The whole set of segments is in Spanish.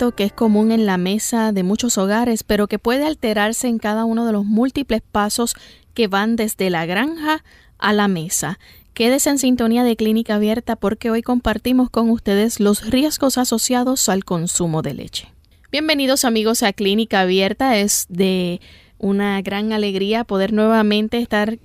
Que es común en la mesa de muchos hogares, pero que puede alterarse en cada uno de los múltiples pasos que van desde la granja a la mesa. Quédese en sintonía de Clínica Abierta porque hoy compartimos con ustedes los riesgos asociados al consumo de leche. Bienvenidos amigos a Clínica Abierta. Es de una gran alegría poder nuevamente estar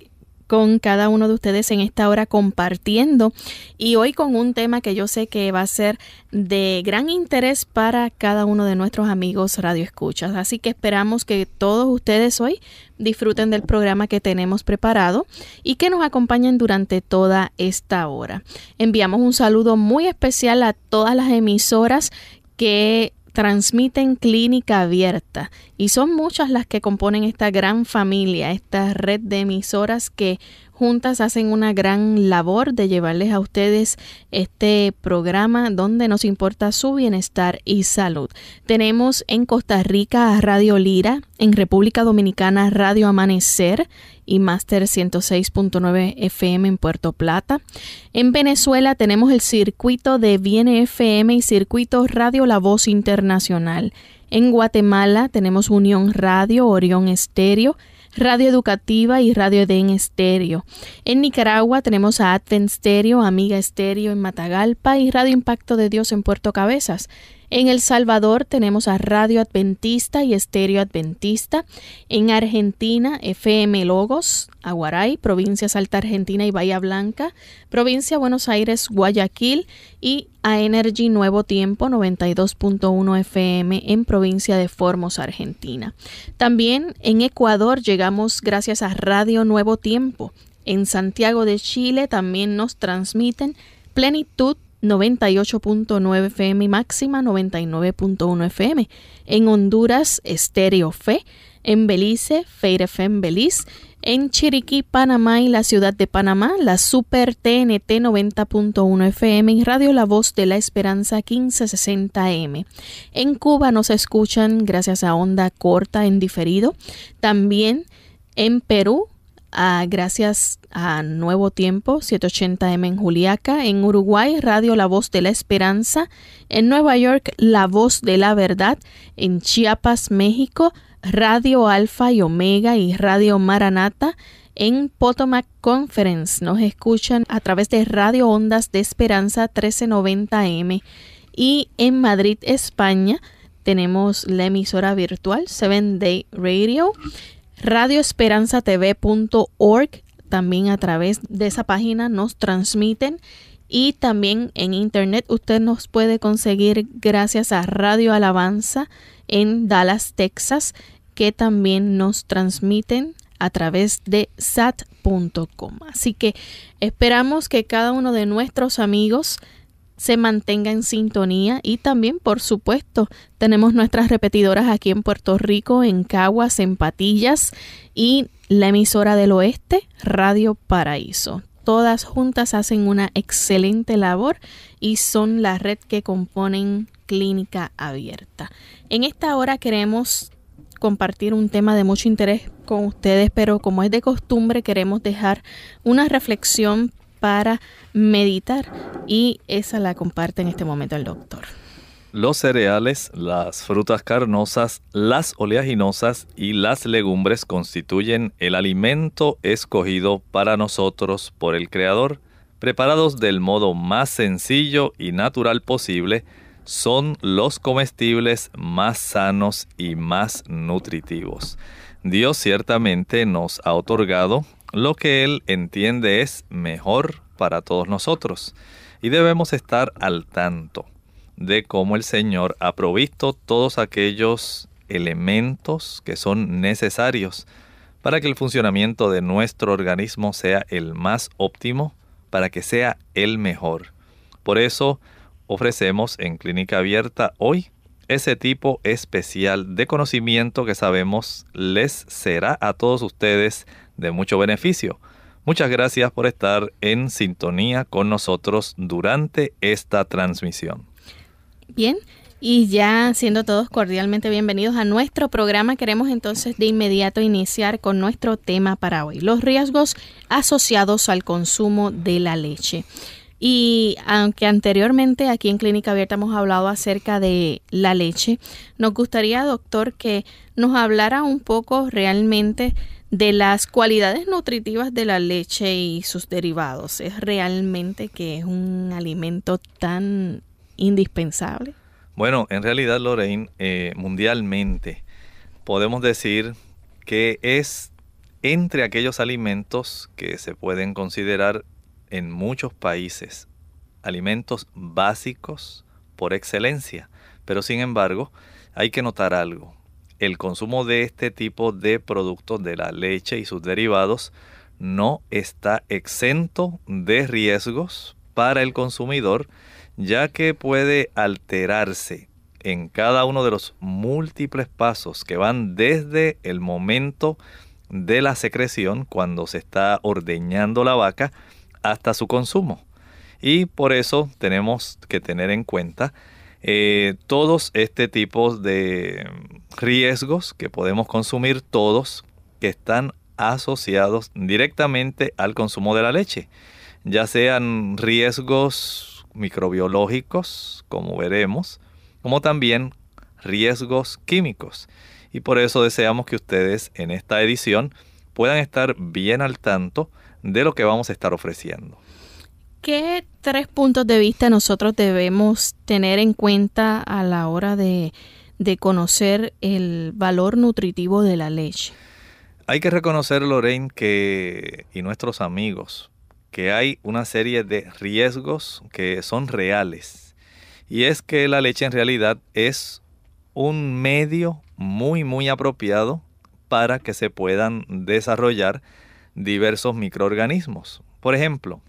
con cada uno de ustedes en esta hora compartiendo y hoy con un tema que yo sé que va a ser de gran interés para cada uno de nuestros amigos Radio Escuchas. Así que esperamos que todos ustedes hoy disfruten del programa que tenemos preparado y que nos acompañen durante toda esta hora. Enviamos un saludo muy especial a todas las emisoras que transmiten clínica abierta. Y son muchas las que componen esta gran familia, esta red de emisoras que juntas hacen una gran labor de llevarles a ustedes este programa donde nos importa su bienestar y salud. Tenemos en Costa Rica Radio Lira, en República Dominicana Radio Amanecer, y Master 106.9 FM en Puerto Plata. En Venezuela tenemos el circuito de Viene FM y circuito Radio La Voz Internacional. En Guatemala tenemos Unión Radio, Orión Estéreo, Radio Educativa y Radio Eden Estéreo. En Nicaragua tenemos a Advent Stereo, Amiga Estéreo en Matagalpa y Radio Impacto de Dios en Puerto Cabezas. En El Salvador tenemos a Radio Adventista y Estéreo Adventista. En Argentina, FM Logos, Aguaray, provincia Salta Argentina y Bahía Blanca, provincia Buenos Aires, Guayaquil y a Energy Nuevo Tiempo 92.1 FM en provincia de Formos, Argentina. También en Ecuador llegamos gracias a Radio Nuevo Tiempo. En Santiago de Chile también nos transmiten Plenitud 98.9 FM y máxima 99.1 FM. En Honduras, Estéreo Fe. En Belice, Feire FM Belice. En Chiriquí, Panamá y la ciudad de Panamá, la Super TNT 90.1 FM y Radio La Voz de la Esperanza 1560M. En Cuba nos escuchan gracias a onda corta en diferido. También en Perú, gracias a Nuevo Tiempo 780M en Juliaca, en Uruguay Radio La Voz de la Esperanza, en Nueva York La Voz de la Verdad, en Chiapas, México, Radio Alfa y Omega y Radio Maranata, en Potomac Conference nos escuchan a través de Radio Ondas de Esperanza 1390M y en Madrid, España, tenemos la emisora virtual Seven Day Radio radioesperanzatv.org. También a través de esa página nos transmiten y también en internet usted nos puede conseguir gracias a Radio Alabanza en Dallas, Texas, que también nos transmiten a través de sat.com. Así que esperamos que cada uno de nuestros amigos se mantenga en sintonía y también, por supuesto, tenemos nuestras repetidoras aquí en Puerto Rico, en Caguas, en Patillas y la emisora del oeste, Radio Paraíso. Todas juntas hacen una excelente labor y son la red que componen Clínica Abierta. En esta hora queremos compartir un tema de mucho interés con ustedes, pero como es de costumbre queremos dejar una reflexión para meditar y esa la comparte en este momento el doctor. Los cereales, las frutas carnosas, las oleaginosas y las legumbres constituyen el alimento escogido para nosotros por el Creador, preparados del modo más sencillo y natural posible, son los comestibles más sanos y más nutritivos. Dios ciertamente nos ha otorgado lo que Él entiende es mejor para todos nosotros y debemos estar al tanto. de cómo el Señor ha provisto todos aquellos elementos que son necesarios para que el funcionamiento de nuestro organismo sea el más óptimo, para que sea el mejor. Por eso ofrecemos en Clínica Abierta hoy ese tipo especial de conocimiento que sabemos les será a todos ustedes de mucho beneficio. Muchas gracias por estar en sintonía con nosotros durante esta transmisión. Bien, y ya siendo todos cordialmente bienvenidos a nuestro programa, queremos entonces de inmediato iniciar con nuestro tema para hoy, los riesgos asociados al consumo de la leche. Y aunque anteriormente aquí en Clínica Abierta hemos hablado acerca de la leche, nos gustaría, doctor, que nos hablara un poco realmente de las cualidades nutritivas de la leche y sus derivados. ¿Es realmente que es un alimento tan indispensable? Bueno, en realidad, Lorraine, eh, mundialmente podemos decir que es entre aquellos alimentos que se pueden considerar en muchos países alimentos básicos por excelencia. Pero sin embargo, hay que notar algo. El consumo de este tipo de productos de la leche y sus derivados no está exento de riesgos para el consumidor, ya que puede alterarse en cada uno de los múltiples pasos que van desde el momento de la secreción, cuando se está ordeñando la vaca, hasta su consumo. Y por eso tenemos que tener en cuenta eh, todos este tipo de riesgos que podemos consumir todos que están asociados directamente al consumo de la leche, ya sean riesgos microbiológicos, como veremos, como también riesgos químicos. Y por eso deseamos que ustedes en esta edición puedan estar bien al tanto de lo que vamos a estar ofreciendo. ¿Qué tres puntos de vista nosotros debemos tener en cuenta a la hora de, conocer el valor nutritivo de la leche? Hay que reconocer, Lorraine, que, y nuestros amigos, que hay una serie de riesgos que son reales. Y es que la leche en realidad es un medio muy, muy apropiado para que se puedan desarrollar diversos microorganismos. Por ejemplo,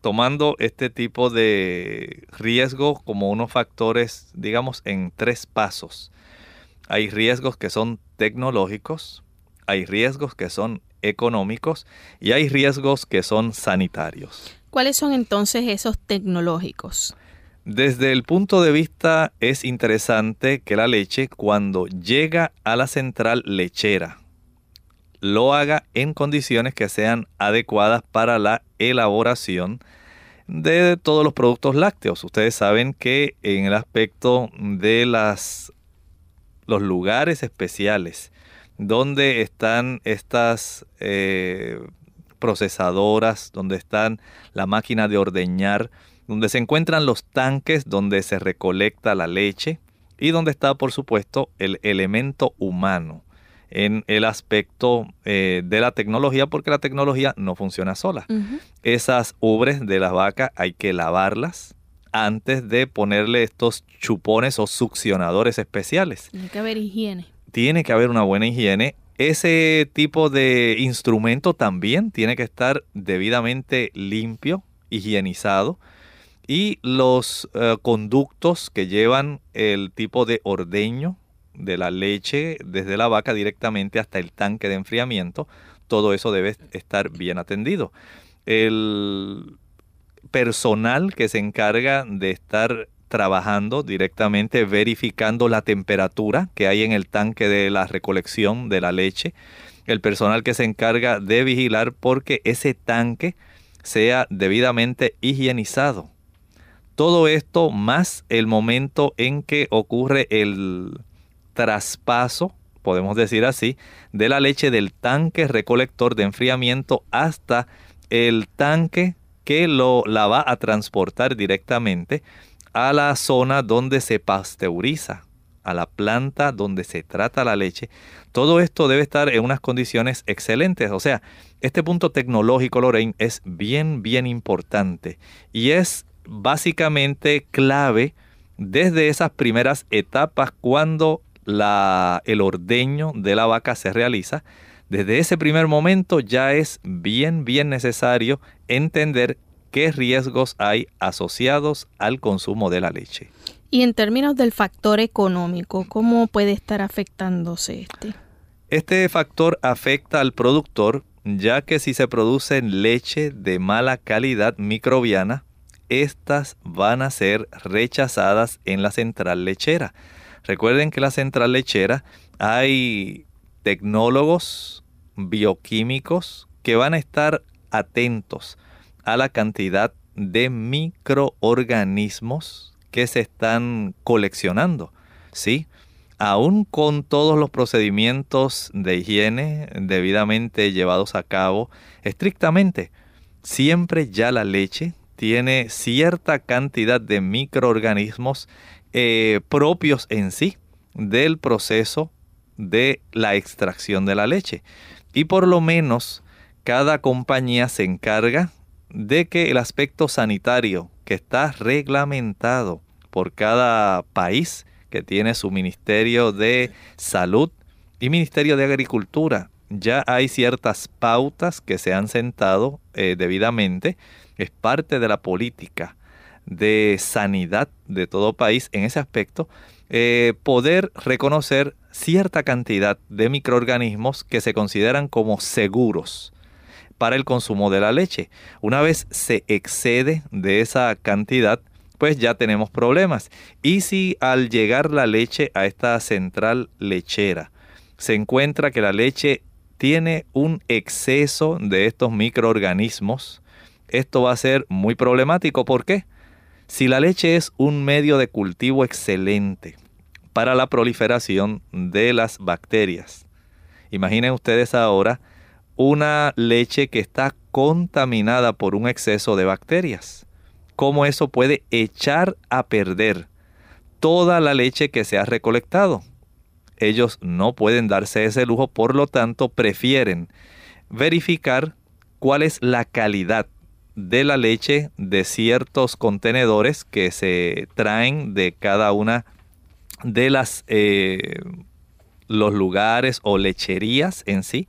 tomando este tipo de riesgo como unos factores, digamos, en tres pasos. Hay riesgos que son tecnológicos, hay riesgos que son económicos y hay riesgos que son sanitarios. ¿Cuáles son entonces esos tecnológicos? Desde el punto de vista es interesante que la leche cuando llega a la central lechera, lo haga en condiciones que sean adecuadas para la elaboración de todos los productos lácteos. Ustedes saben que en el aspecto de las los lugares especiales donde están estas eh, procesadoras, donde están la máquina de ordeñar, donde se encuentran los tanques donde se recolecta la leche y donde está por supuesto el elemento humano en el aspecto eh, de la tecnología, porque la tecnología no funciona sola. Esas ubres de las vacas hay que lavarlas antes de ponerle estos chupones o succionadores especiales. Tiene que haber higiene. Tiene que haber una buena higiene. Ese tipo de instrumento también tiene que estar debidamente limpio, higienizado. Y los eh, conductos que llevan el tipo de ordeño de la leche desde la vaca directamente hasta el tanque de enfriamiento, todo eso debe estar bien atendido. El personal que se encarga de estar trabajando directamente, verificando la temperatura que hay en el tanque de la recolección de la leche, el personal que se encarga de vigilar porque ese tanque sea debidamente higienizado. Todo esto más el momento en que ocurre el, traspaso, podemos decir así, de la leche del tanque recolector de enfriamiento hasta el tanque que lo, la va a transportar directamente a la zona donde se pasteuriza, a la planta donde se trata la leche. Todo esto debe estar en unas condiciones excelentes. O sea, este punto tecnológico, Lorraine, es bien, bien importante y es básicamente clave desde esas primeras etapas cuando la, el ordeño de la vaca se realiza, desde ese primer momento ya es bien, bien necesario entender qué riesgos hay asociados al consumo de la leche. Y en términos del factor económico, ¿cómo puede estar afectándose este? Este factor afecta al productor ya que si se produce leche de mala calidad microbiana, estas van a ser rechazadas en la central lechera. Recuerden que la central lechera hay tecnólogos bioquímicos que van a estar atentos a la cantidad de microorganismos que se están coleccionando. ¿Sí? Aún con todos los procedimientos de higiene debidamente llevados a cabo estrictamente, siempre ya la leche tiene cierta cantidad de microorganismos eh, propios en sí del proceso de la extracción de la leche. Y por lo menos cada compañía se encarga de que el aspecto sanitario que está reglamentado por cada país que tiene su Ministerio de Salud y Ministerio de Agricultura, ya hay ciertas pautas que se han sentado eh, debidamente. Es parte de la política de sanidad de todo país en ese aspecto, eh, poder reconocer cierta cantidad de microorganismos que se consideran como seguros para el consumo de la leche. Una vez se excede de esa cantidad, pues ya tenemos problemas. Y si al llegar la leche a esta central lechera se encuentra que la leche tiene un exceso de estos microorganismos, esto va a ser muy problemático. ¿Por qué? Si la leche es un medio de cultivo excelente para la proliferación de las bacterias, imaginen ustedes ahora una leche que está contaminada por un exceso de bacterias. ¿Cómo eso puede echar a perder toda la leche que se ha recolectado? Ellos no pueden darse ese lujo, por lo tanto prefieren verificar cuál es la calidad de la leche de ciertos contenedores que se traen de cada una de las eh, los lugares o lecherías en sí,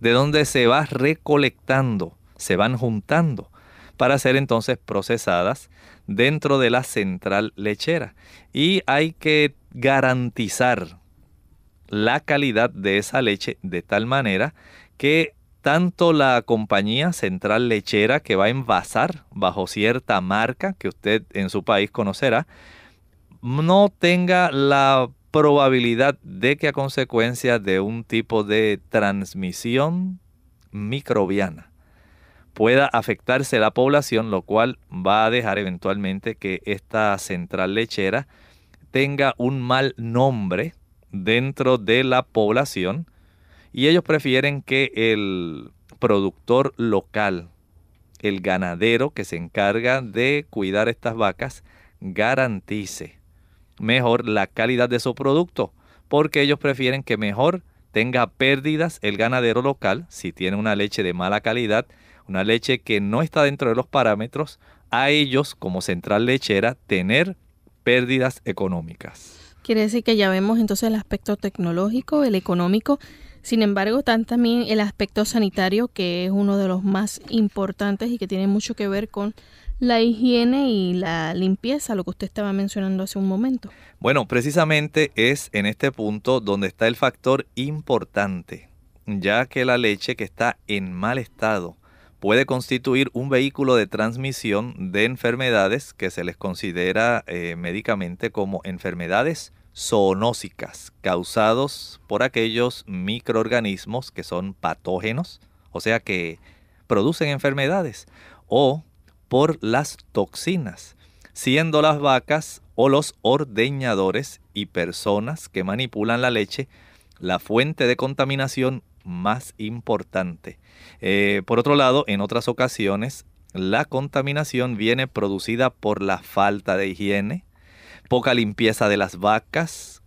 de donde se va recolectando, se van juntando para ser entonces procesadas dentro de la central lechera. Y hay que garantizar la calidad de esa leche de tal manera que tanto la compañía central lechera que va a envasar bajo cierta marca que usted en su país conocerá, no tenga la probabilidad de que a consecuencia de un tipo de transmisión microbiana pueda afectarse la población, lo cual va a dejar eventualmente que esta central lechera tenga un mal nombre dentro de la población y ellos prefieren que el productor local, el ganadero que se encarga de cuidar estas vacas, garantice mejor la calidad de su producto, porque ellos prefieren que mejor tenga pérdidas el ganadero local si tiene una leche de mala calidad, una leche que no está dentro de los parámetros, a ellos como central lechera tener pérdidas económicas. Quiere decir que ya vemos entonces el aspecto tecnológico, el económico sin embargo, están también el aspecto sanitario, que es uno de los más importantes y que tiene mucho que ver con la higiene y la limpieza, lo que usted estaba mencionando hace un momento. Bueno, precisamente es en este punto donde está el factor importante, ya que la leche que está en mal estado puede constituir un vehículo de transmisión de enfermedades que se les considera eh, médicamente como enfermedades zoonósicas causados por aquellos microorganismos que son patógenos, o sea que producen enfermedades, o por las toxinas, siendo las vacas o los ordeñadores y personas que manipulan la leche la fuente de contaminación más importante. Eh, por otro lado, en otras ocasiones, la contaminación viene producida por la falta de higiene, poca limpieza de las vacas,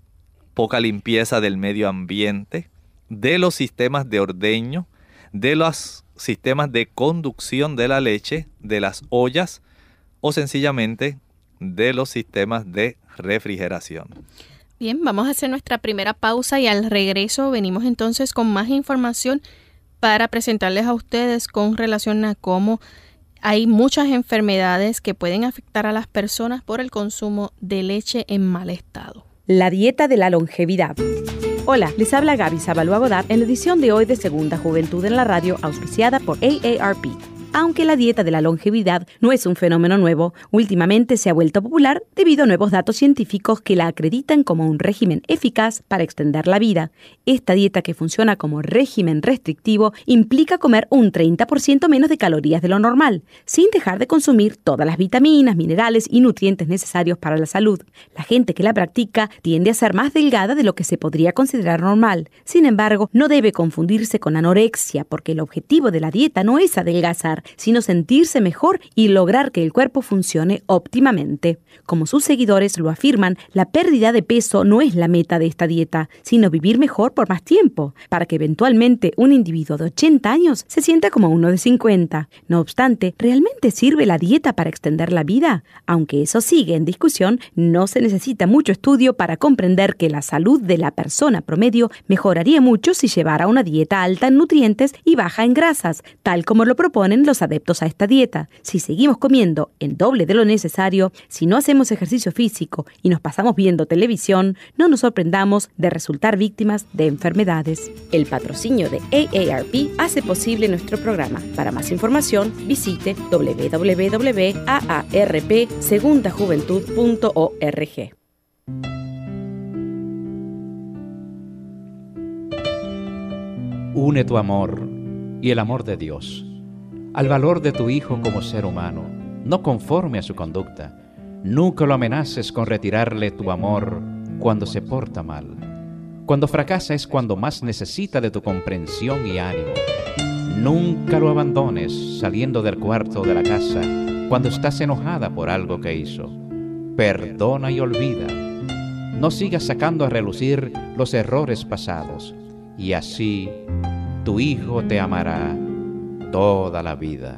poca limpieza del medio ambiente, de los sistemas de ordeño, de los sistemas de conducción de la leche, de las ollas o sencillamente de los sistemas de refrigeración. Bien, vamos a hacer nuestra primera pausa y al regreso venimos entonces con más información para presentarles a ustedes con relación a cómo hay muchas enfermedades que pueden afectar a las personas por el consumo de leche en mal estado. La dieta de la longevidad. Hola, les habla Gaby Zabalúa Godard en la edición de hoy de Segunda Juventud en la Radio, auspiciada por AARP. Aunque la dieta de la longevidad no es un fenómeno nuevo, últimamente se ha vuelto popular debido a nuevos datos científicos que la acreditan como un régimen eficaz para extender la vida. Esta dieta que funciona como régimen restrictivo implica comer un 30% menos de calorías de lo normal, sin dejar de consumir todas las vitaminas, minerales y nutrientes necesarios para la salud. La gente que la practica tiende a ser más delgada de lo que se podría considerar normal. Sin embargo, no debe confundirse con anorexia, porque el objetivo de la dieta no es adelgazar, sino sentirse mejor y lograr que el cuerpo funcione óptimamente. Como sus seguidores lo afirman, la pérdida de peso no es la meta de esta dieta, sino vivir mejor por más tiempo, para que eventualmente un individuo de 80 años se sienta como uno de 50. No obstante, ¿realmente sirve la dieta para extender la vida? Aunque eso sigue en discusión, no se necesita mucho estudio para comprender que la salud de la persona promedio mejoraría mucho si llevara una dieta alta en nutrientes y baja en grasas, tal como lo proponen los adeptos a esta dieta. Si seguimos comiendo el doble de lo necesario, si no hacemos ejercicio físico y nos pasamos viendo televisión, no nos sorprendamos de resultar víctimas de enfermedades. El patrocinio de AARP hace posible nuestro programa. Para más información, visite www.aarpsegundajuventud.org. Une tu amor y el amor de Dios al valor de tu hijo como ser humano, no conforme a su conducta. Nunca lo amenaces con retirarle tu amor cuando se porta mal. Cuando fracasa es cuando más necesita de tu comprensión y ánimo. Nunca lo abandones saliendo del cuarto de la casa cuando estás enojada por algo que hizo. Perdona y olvida. No sigas sacando a relucir los errores pasados. Y así tu hijo te amará toda la vida.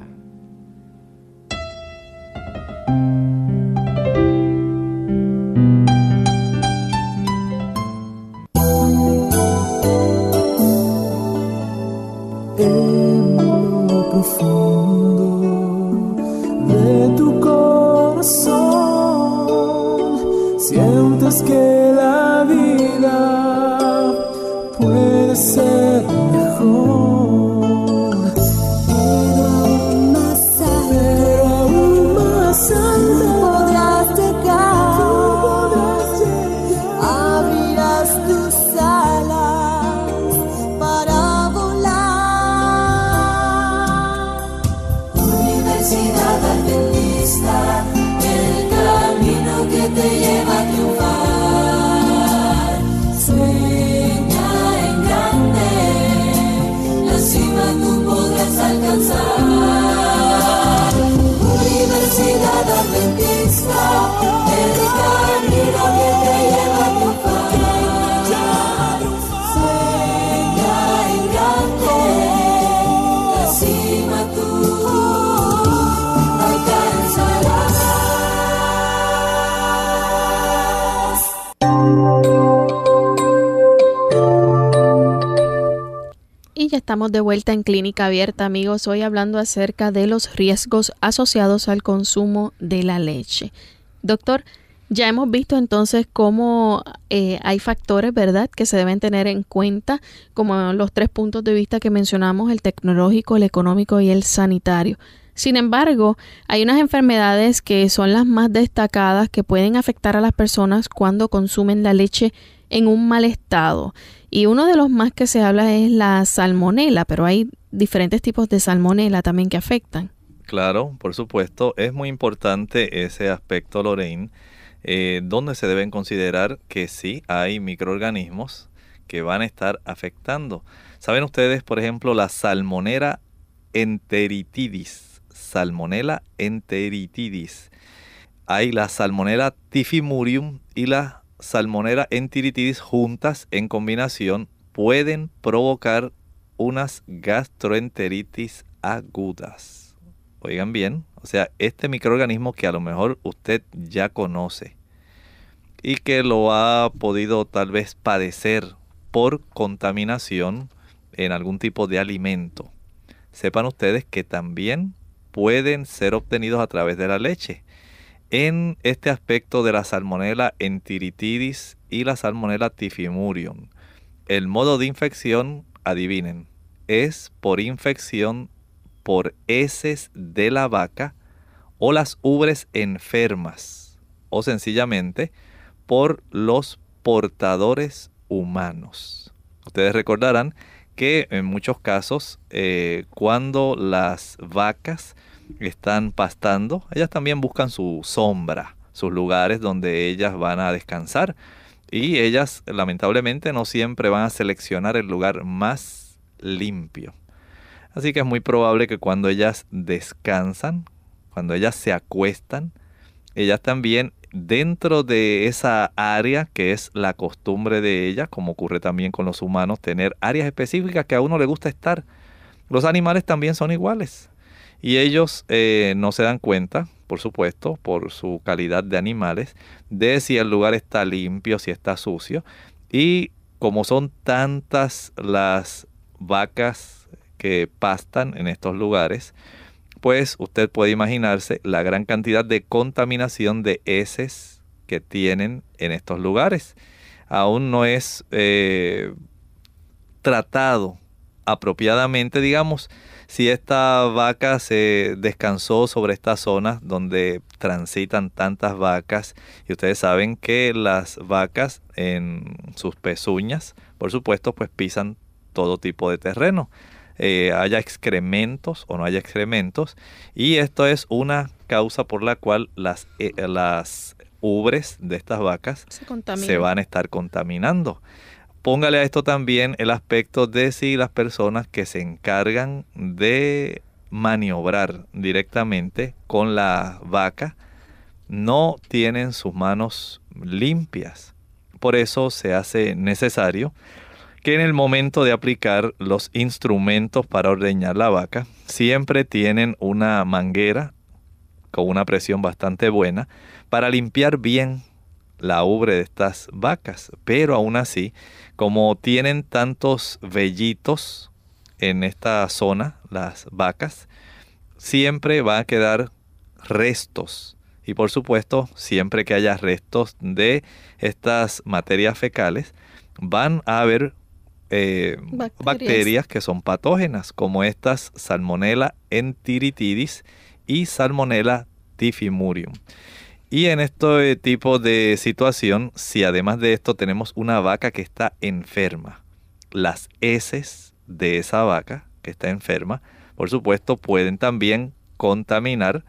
Estamos de vuelta en Clínica Abierta, amigos. Hoy hablando acerca de los riesgos asociados al consumo de la leche. Doctor, ya hemos visto entonces cómo eh, hay factores, ¿verdad?, que se deben tener en cuenta, como los tres puntos de vista que mencionamos, el tecnológico, el económico y el sanitario. Sin embargo, hay unas enfermedades que son las más destacadas que pueden afectar a las personas cuando consumen la leche en un mal estado. Y uno de los más que se habla es la salmonela, pero hay diferentes tipos de salmonela también que afectan. Claro, por supuesto, es muy importante ese aspecto, Lorraine, eh, donde se deben considerar que sí hay microorganismos que van a estar afectando. ¿Saben ustedes, por ejemplo, la salmonera enteritidis? Salmonella enteritidis. Hay la salmonella tifimurium y la salmonera enteritidis juntas en combinación pueden provocar unas gastroenteritis agudas. oigan bien, o sea, este microorganismo que a lo mejor usted ya conoce y que lo ha podido tal vez padecer por contaminación en algún tipo de alimento. Sepan ustedes que también pueden ser obtenidos a través de la leche. En este aspecto de la salmonella enteritidis y la salmonella tifimurium, el modo de infección, adivinen, es por infección por heces de la vaca o las ubres enfermas o sencillamente por los portadores humanos. Ustedes recordarán que en muchos casos eh, cuando las vacas están pastando, ellas también buscan su sombra, sus lugares donde ellas van a descansar. Y ellas lamentablemente no siempre van a seleccionar el lugar más limpio. Así que es muy probable que cuando ellas descansan, cuando ellas se acuestan, ellas también dentro de esa área que es la costumbre de ellas, como ocurre también con los humanos, tener áreas específicas que a uno le gusta estar. Los animales también son iguales. Y ellos eh, no se dan cuenta, por supuesto, por su calidad de animales, de si el lugar está limpio, si está sucio. Y como son tantas las vacas que pastan en estos lugares, pues usted puede imaginarse la gran cantidad de contaminación de heces que tienen en estos lugares. Aún no es eh, tratado apropiadamente, digamos, si esta vaca se descansó sobre estas zonas donde transitan tantas vacas y ustedes saben que las vacas en sus pezuñas, por supuesto, pues pisan todo tipo de terreno. Eh, haya excrementos o no haya excrementos. Y esto es una causa por la cual las, eh, las ubres de estas vacas se, van a estar contaminando. Póngale a esto también el aspecto de si las personas que se encargan de maniobrar directamente con la vaca no tienen sus manos limpias. Por eso se hace necesario que en el momento de aplicar los instrumentos para ordeñar la vaca, siempre tienen una manguera con una presión bastante buena para limpiar bien la ubre de estas vacas. Pero aún así, como tienen tantos vellitos en esta zona, las vacas, siempre va a quedar restos. Y por supuesto, siempre que haya restos de estas materias fecales, van a haber eh, bacterias. que son patógenas, como estas Salmonella enteritidis y Salmonella tifimurium. Y en este tipo de situación, si además de esto tenemos una vaca que está enferma, las heces de esa vaca que está enferma, por supuesto, pueden también contaminar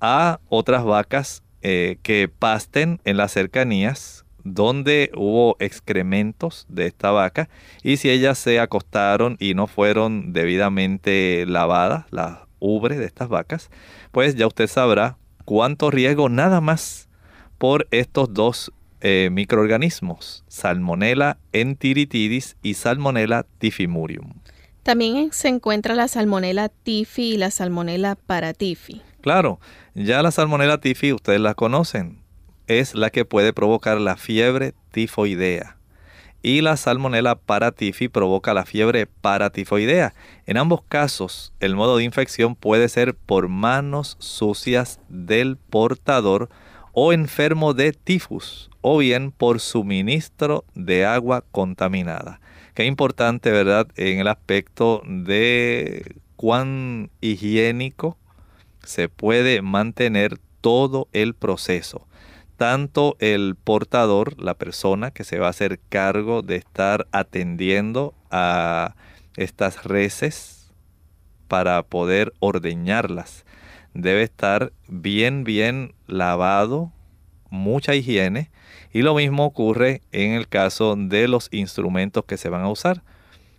a otras vacas eh, que pasten en las cercanías donde hubo excrementos de esta vaca. Y si ellas se acostaron y no fueron debidamente lavadas, las ubres de estas vacas, pues ya usted sabrá cuánto riesgo nada más por estos dos eh, microorganismos, Salmonella enteritidis y Salmonella tifimurium. También se encuentra la Salmonella tifi y la Salmonella paratifi. Claro, ya la Salmonella tifi ustedes la conocen es la que puede provocar la fiebre tifoidea. Y la salmonella paratifi provoca la fiebre paratifoidea. En ambos casos, el modo de infección puede ser por manos sucias del portador o enfermo de tifus, o bien por suministro de agua contaminada. Qué importante, ¿verdad?, en el aspecto de cuán higiénico se puede mantener todo el proceso tanto el portador, la persona que se va a hacer cargo de estar atendiendo a estas reses para poder ordeñarlas, debe estar bien, bien lavado, mucha higiene. Y lo mismo ocurre en el caso de los instrumentos que se van a usar.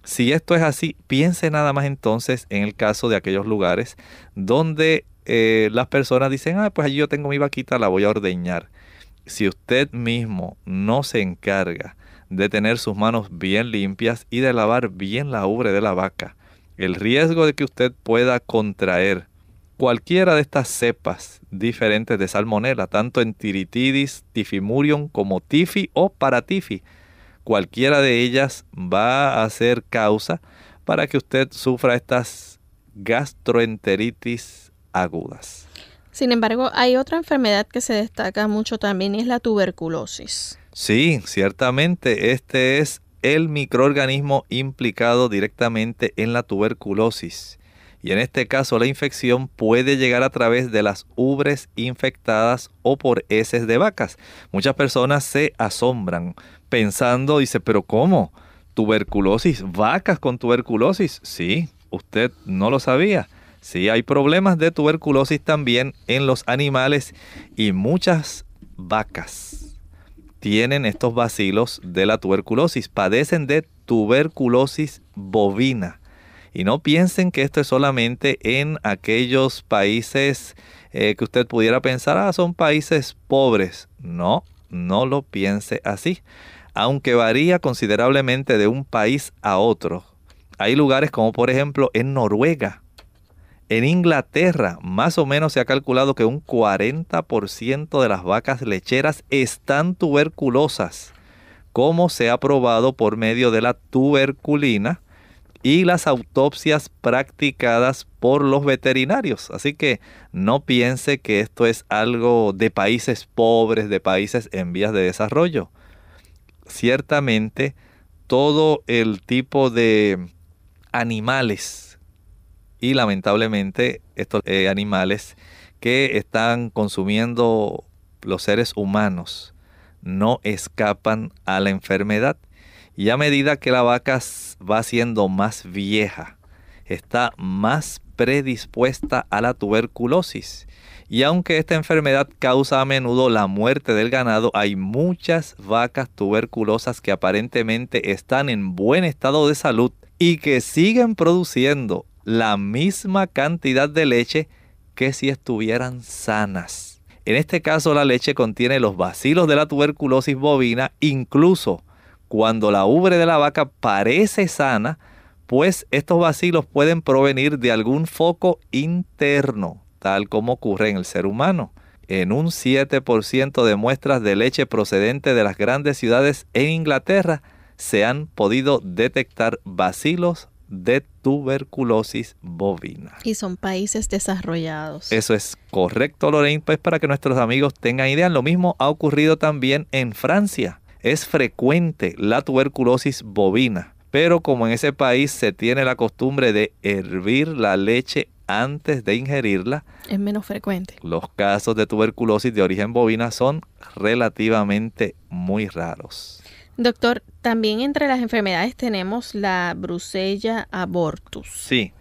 Si esto es así, piense nada más entonces en el caso de aquellos lugares donde eh, las personas dicen, ah, pues allí yo tengo mi vaquita, la voy a ordeñar si usted mismo no se encarga de tener sus manos bien limpias y de lavar bien la ubre de la vaca, el riesgo de que usted pueda contraer cualquiera de estas cepas diferentes de salmonela, tanto en tiritidis, tifimurium como tifi o paratifi. Cualquiera de ellas va a ser causa para que usted sufra estas gastroenteritis agudas. Sin embargo, hay otra enfermedad que se destaca mucho también y es la tuberculosis. Sí, ciertamente este es el microorganismo implicado directamente en la tuberculosis y en este caso la infección puede llegar a través de las ubres infectadas o por heces de vacas. Muchas personas se asombran pensando, dice, pero ¿cómo? ¿Tuberculosis? ¿Vacas con tuberculosis? Sí, usted no lo sabía. Sí, hay problemas de tuberculosis también en los animales y muchas vacas tienen estos bacilos de la tuberculosis, padecen de tuberculosis bovina. Y no piensen que esto es solamente en aquellos países eh, que usted pudiera pensar, ah, son países pobres. No, no lo piense así. Aunque varía considerablemente de un país a otro. Hay lugares como por ejemplo en Noruega. En Inglaterra, más o menos se ha calculado que un 40% de las vacas lecheras están tuberculosas, como se ha probado por medio de la tuberculina, y las autopsias practicadas por los veterinarios. Así que no piense que esto es algo de países pobres, de países en vías de desarrollo. Ciertamente, todo el tipo de animales y lamentablemente estos eh, animales que están consumiendo los seres humanos no escapan a la enfermedad y a medida que la vaca va siendo más vieja, está más predispuesta a la tuberculosis. Y aunque esta enfermedad causa a menudo la muerte del ganado, hay muchas vacas tuberculosas que aparentemente están en buen estado de salud y que siguen produciendo la misma cantidad de leche que si estuvieran sanas. En este caso la leche contiene los bacilos de la tuberculosis bovina, incluso cuando la ubre de la vaca parece sana, pues estos bacilos pueden provenir de algún foco interno, tal como ocurre en el ser humano. En un 7% de muestras de leche procedente de las grandes ciudades en Inglaterra se han podido detectar bacilos de tuberculosis bovina. Y son países desarrollados. Eso es correcto, Lorraine, pues para que nuestros amigos tengan idea. Lo mismo ha ocurrido también en Francia es frecuente la tuberculosis bovina, pero como en ese país se tiene la costumbre de hervir la leche antes de ingerirla, es menos frecuente. Los casos de tuberculosis de origen bovina son relativamente muy raros. Doctor, también entre las enfermedades tenemos la brucella abortus. Sí,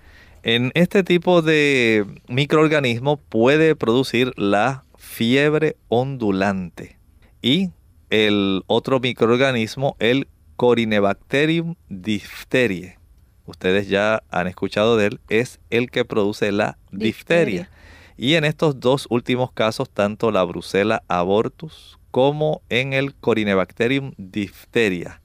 en este tipo de microorganismo puede producir la fiebre ondulante y el otro microorganismo, el Corinebacterium diphtheriae. Ustedes ya han escuchado de él, es el que produce la difteria. Y en estos dos últimos casos, tanto la Brucella abortus como en el Corinebacterium diphtheria,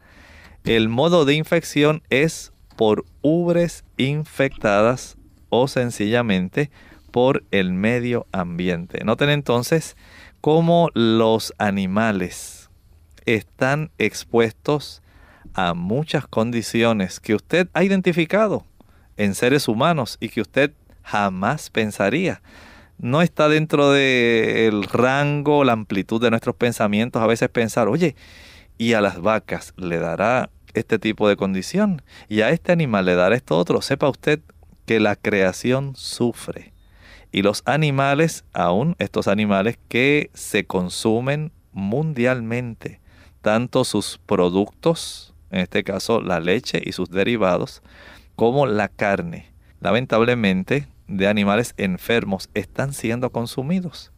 el modo de infección es por ubres infectadas o sencillamente por el medio ambiente. Noten entonces cómo los animales están expuestos a muchas condiciones que usted ha identificado en seres humanos y que usted jamás pensaría. No está dentro del rango, la amplitud de nuestros pensamientos. A veces pensar, oye, y a las vacas le dará este tipo de condición y a este animal le dará esto otro. Sepa usted que la creación sufre. Y los animales, aún estos animales que se consumen mundialmente, tanto sus productos, en este caso la leche y sus derivados, como la carne, lamentablemente, de animales enfermos están siendo consumidos.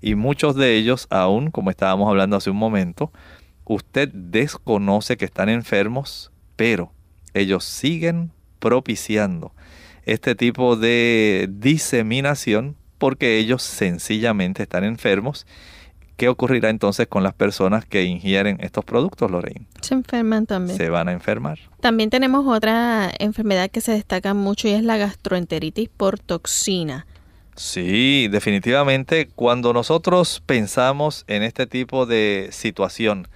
Y muchos de ellos, aún como estábamos hablando hace un momento, usted desconoce que están enfermos, pero ellos siguen propiciando este tipo de diseminación porque ellos sencillamente están enfermos ¿Qué ocurrirá entonces con las personas que ingieren estos productos, Lorraine? Se enferman también. Se van a enfermar. También tenemos otra enfermedad que se destaca mucho y es la gastroenteritis por toxina. Sí, definitivamente cuando nosotros pensamos en este tipo de situación,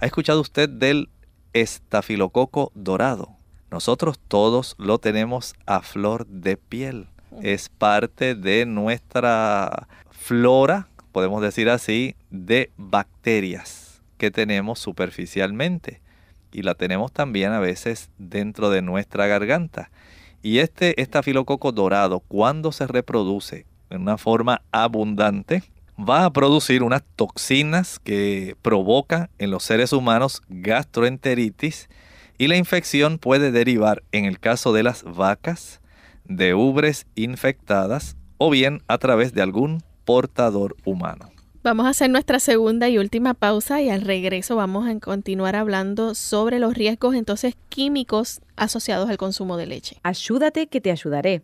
¿ha escuchado usted del estafilococo dorado? Nosotros todos lo tenemos a flor de piel. Es parte de nuestra flora, podemos decir así, de bacterias que tenemos superficialmente. Y la tenemos también a veces dentro de nuestra garganta. Y este estafilococo dorado, cuando se reproduce en una forma abundante, va a producir unas toxinas que provocan en los seres humanos gastroenteritis y la infección puede derivar, en el caso de las vacas, de ubres infectadas o bien a través de algún portador humano. Vamos a hacer nuestra segunda y última pausa y al regreso vamos a continuar hablando sobre los riesgos entonces químicos asociados al consumo de leche. Ayúdate que te ayudaré.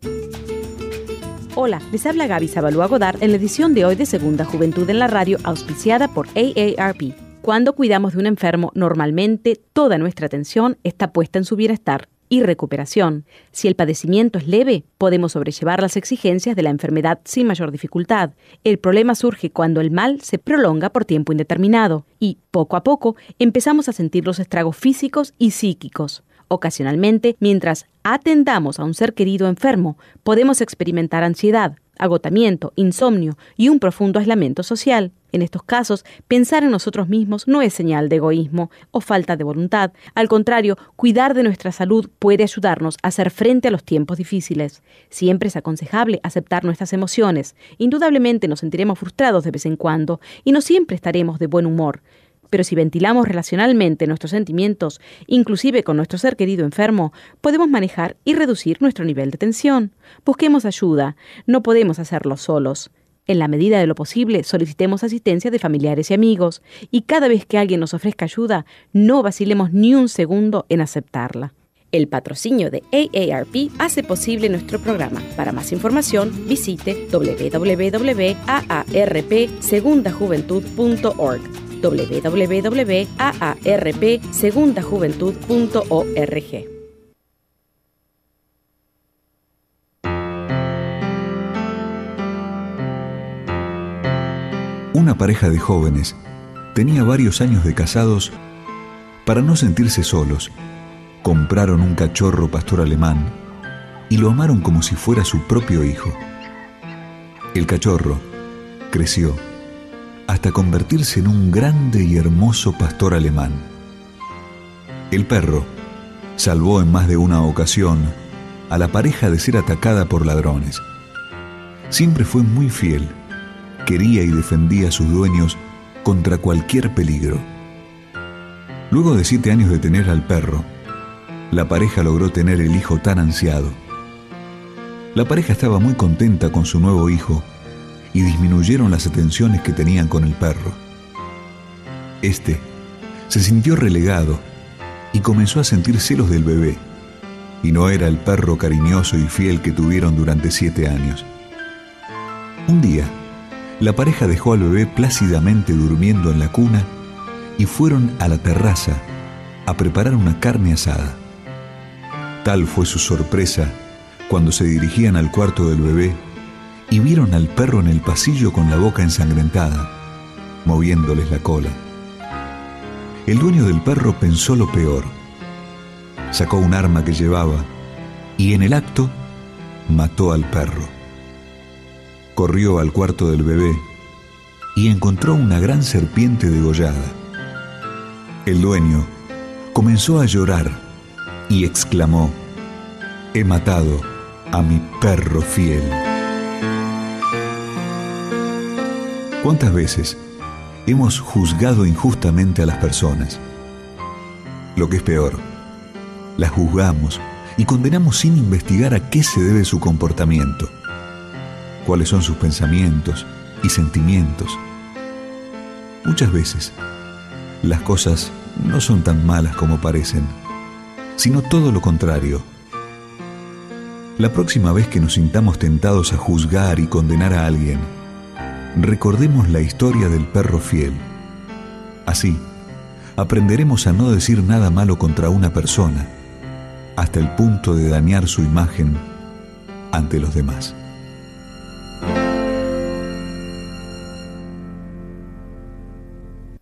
Hola, les habla Gaby Zabalúa Godard en la edición de hoy de Segunda Juventud en la Radio auspiciada por AARP. Cuando cuidamos de un enfermo, normalmente toda nuestra atención está puesta en su bienestar y recuperación. Si el padecimiento es leve, podemos sobrellevar las exigencias de la enfermedad sin mayor dificultad. El problema surge cuando el mal se prolonga por tiempo indeterminado y, poco a poco, empezamos a sentir los estragos físicos y psíquicos. Ocasionalmente, mientras atendamos a un ser querido enfermo, podemos experimentar ansiedad, agotamiento, insomnio y un profundo aislamiento social. En estos casos, pensar en nosotros mismos no es señal de egoísmo o falta de voluntad. Al contrario, cuidar de nuestra salud puede ayudarnos a hacer frente a los tiempos difíciles. Siempre es aconsejable aceptar nuestras emociones. Indudablemente nos sentiremos frustrados de vez en cuando y no siempre estaremos de buen humor. Pero si ventilamos relacionalmente nuestros sentimientos, inclusive con nuestro ser querido enfermo, podemos manejar y reducir nuestro nivel de tensión. Busquemos ayuda, no podemos hacerlo solos. En la medida de lo posible, solicitemos asistencia de familiares y amigos, y cada vez que alguien nos ofrezca ayuda, no vacilemos ni un segundo en aceptarla. El patrocinio de AARP hace posible nuestro programa. Para más información, visite www.aarpsegundajuventud.org www.aarpsegundajuventud.org. Una pareja de jóvenes tenía varios años de casados. Para no sentirse solos, compraron un cachorro pastor alemán y lo amaron como si fuera su propio hijo. El cachorro creció hasta convertirse en un grande y hermoso pastor alemán. El perro salvó en más de una ocasión a la pareja de ser atacada por ladrones. Siempre fue muy fiel, quería y defendía a sus dueños contra cualquier peligro. Luego de siete años de tener al perro, la pareja logró tener el hijo tan ansiado. La pareja estaba muy contenta con su nuevo hijo y disminuyeron las atenciones que tenían con el perro. Este se sintió relegado y comenzó a sentir celos del bebé, y no era el perro cariñoso y fiel que tuvieron durante siete años. Un día, la pareja dejó al bebé plácidamente durmiendo en la cuna y fueron a la terraza a preparar una carne asada. Tal fue su sorpresa cuando se dirigían al cuarto del bebé y vieron al perro en el pasillo con la boca ensangrentada, moviéndoles la cola. El dueño del perro pensó lo peor. Sacó un arma que llevaba y en el acto mató al perro. Corrió al cuarto del bebé y encontró una gran serpiente degollada. El dueño comenzó a llorar y exclamó, he matado a mi perro fiel. ¿Cuántas veces hemos juzgado injustamente a las personas? Lo que es peor, las juzgamos y condenamos sin investigar a qué se debe su comportamiento, cuáles son sus pensamientos y sentimientos. Muchas veces, las cosas no son tan malas como parecen, sino todo lo contrario. La próxima vez que nos sintamos tentados a juzgar y condenar a alguien, recordemos la historia del perro fiel. Así, aprenderemos a no decir nada malo contra una persona, hasta el punto de dañar su imagen ante los demás.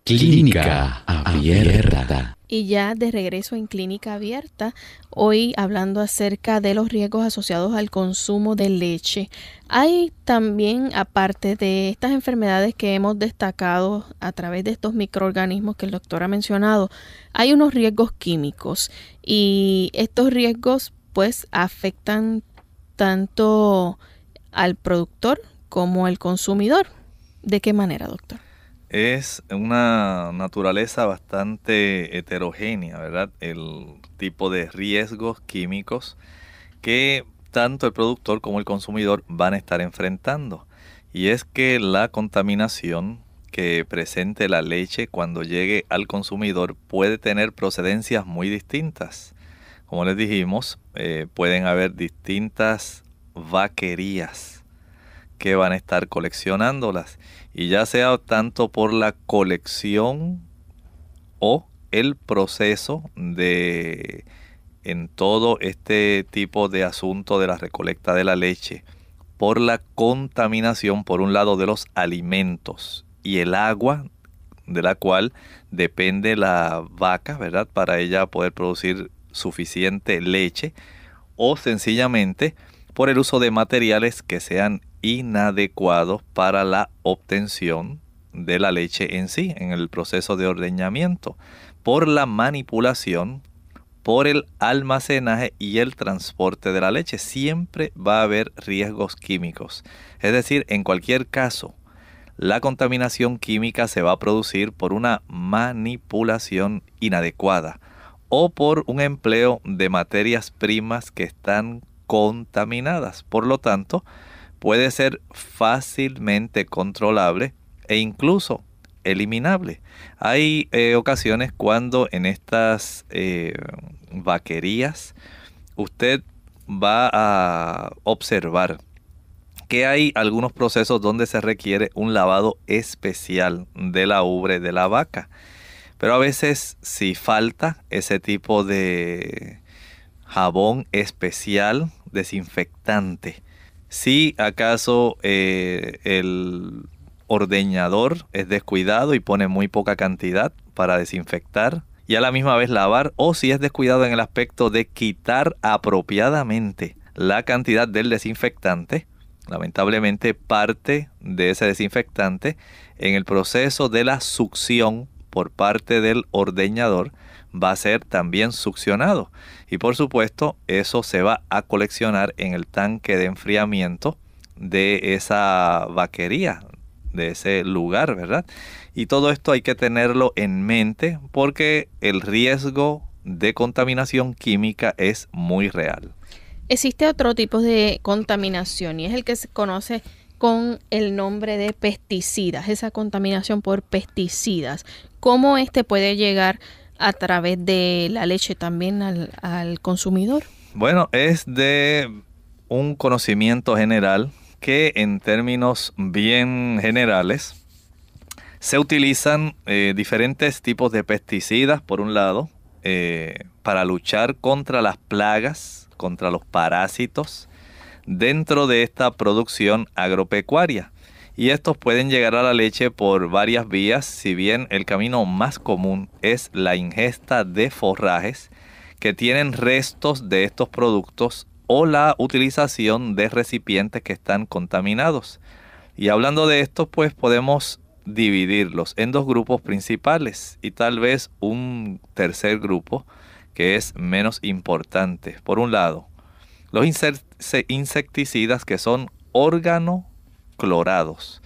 Clínica Abierta. Y ya de regreso en Clínica Abierta, hoy hablando acerca de los riesgos asociados al consumo de leche. Hay también, aparte de estas enfermedades que hemos destacado a través de estos microorganismos que el doctor ha mencionado, hay unos riesgos químicos y estos riesgos pues afectan tanto al productor como al consumidor. ¿De qué manera, doctor? Es una naturaleza bastante heterogénea, ¿verdad? El tipo de riesgos químicos que tanto el productor como el consumidor van a estar enfrentando. Y es que la contaminación que presente la leche cuando llegue al consumidor puede tener procedencias muy distintas. Como les dijimos, eh, pueden haber distintas vaquerías que van a estar coleccionándolas y ya sea tanto por la colección o el proceso de en todo este tipo de asunto de la recolecta de la leche por la contaminación por un lado de los alimentos y el agua de la cual depende la vaca, ¿verdad? Para ella poder producir suficiente leche o sencillamente por el uso de materiales que sean inadecuados para la obtención de la leche en sí, en el proceso de ordeñamiento, por la manipulación, por el almacenaje y el transporte de la leche. Siempre va a haber riesgos químicos. Es decir, en cualquier caso, la contaminación química se va a producir por una manipulación inadecuada o por un empleo de materias primas que están contaminadas. Por lo tanto, puede ser fácilmente controlable e incluso eliminable. Hay eh, ocasiones cuando en estas eh, vaquerías usted va a observar que hay algunos procesos donde se requiere un lavado especial de la ubre de la vaca. Pero a veces si falta ese tipo de jabón especial desinfectante si acaso eh, el ordeñador es descuidado y pone muy poca cantidad para desinfectar y a la misma vez lavar, o si es descuidado en el aspecto de quitar apropiadamente la cantidad del desinfectante, lamentablemente parte de ese desinfectante en el proceso de la succión por parte del ordeñador va a ser también succionado. Y por supuesto, eso se va a coleccionar en el tanque de enfriamiento de esa vaquería, de ese lugar, ¿verdad? Y todo esto hay que tenerlo en mente porque el riesgo de contaminación química es muy real. Existe otro tipo de contaminación y es el que se conoce con el nombre de pesticidas, esa contaminación por pesticidas. ¿Cómo este puede llegar a través de la leche también al, consumidor? Bueno, es de un conocimiento general que en términos bien generales se utilizan eh, diferentes tipos de pesticidas, por un lado, eh, para luchar contra las plagas, contra los parásitos, dentro de esta producción agropecuaria y estos pueden llegar a la leche por varias vías, si bien el camino más común es la ingesta de forrajes que tienen restos de estos productos o la utilización de recipientes que están contaminados. Y hablando de esto, pues podemos dividirlos en dos grupos principales y tal vez un tercer grupo que es menos importante. Por un lado, los insecticidas que son órgano clorados.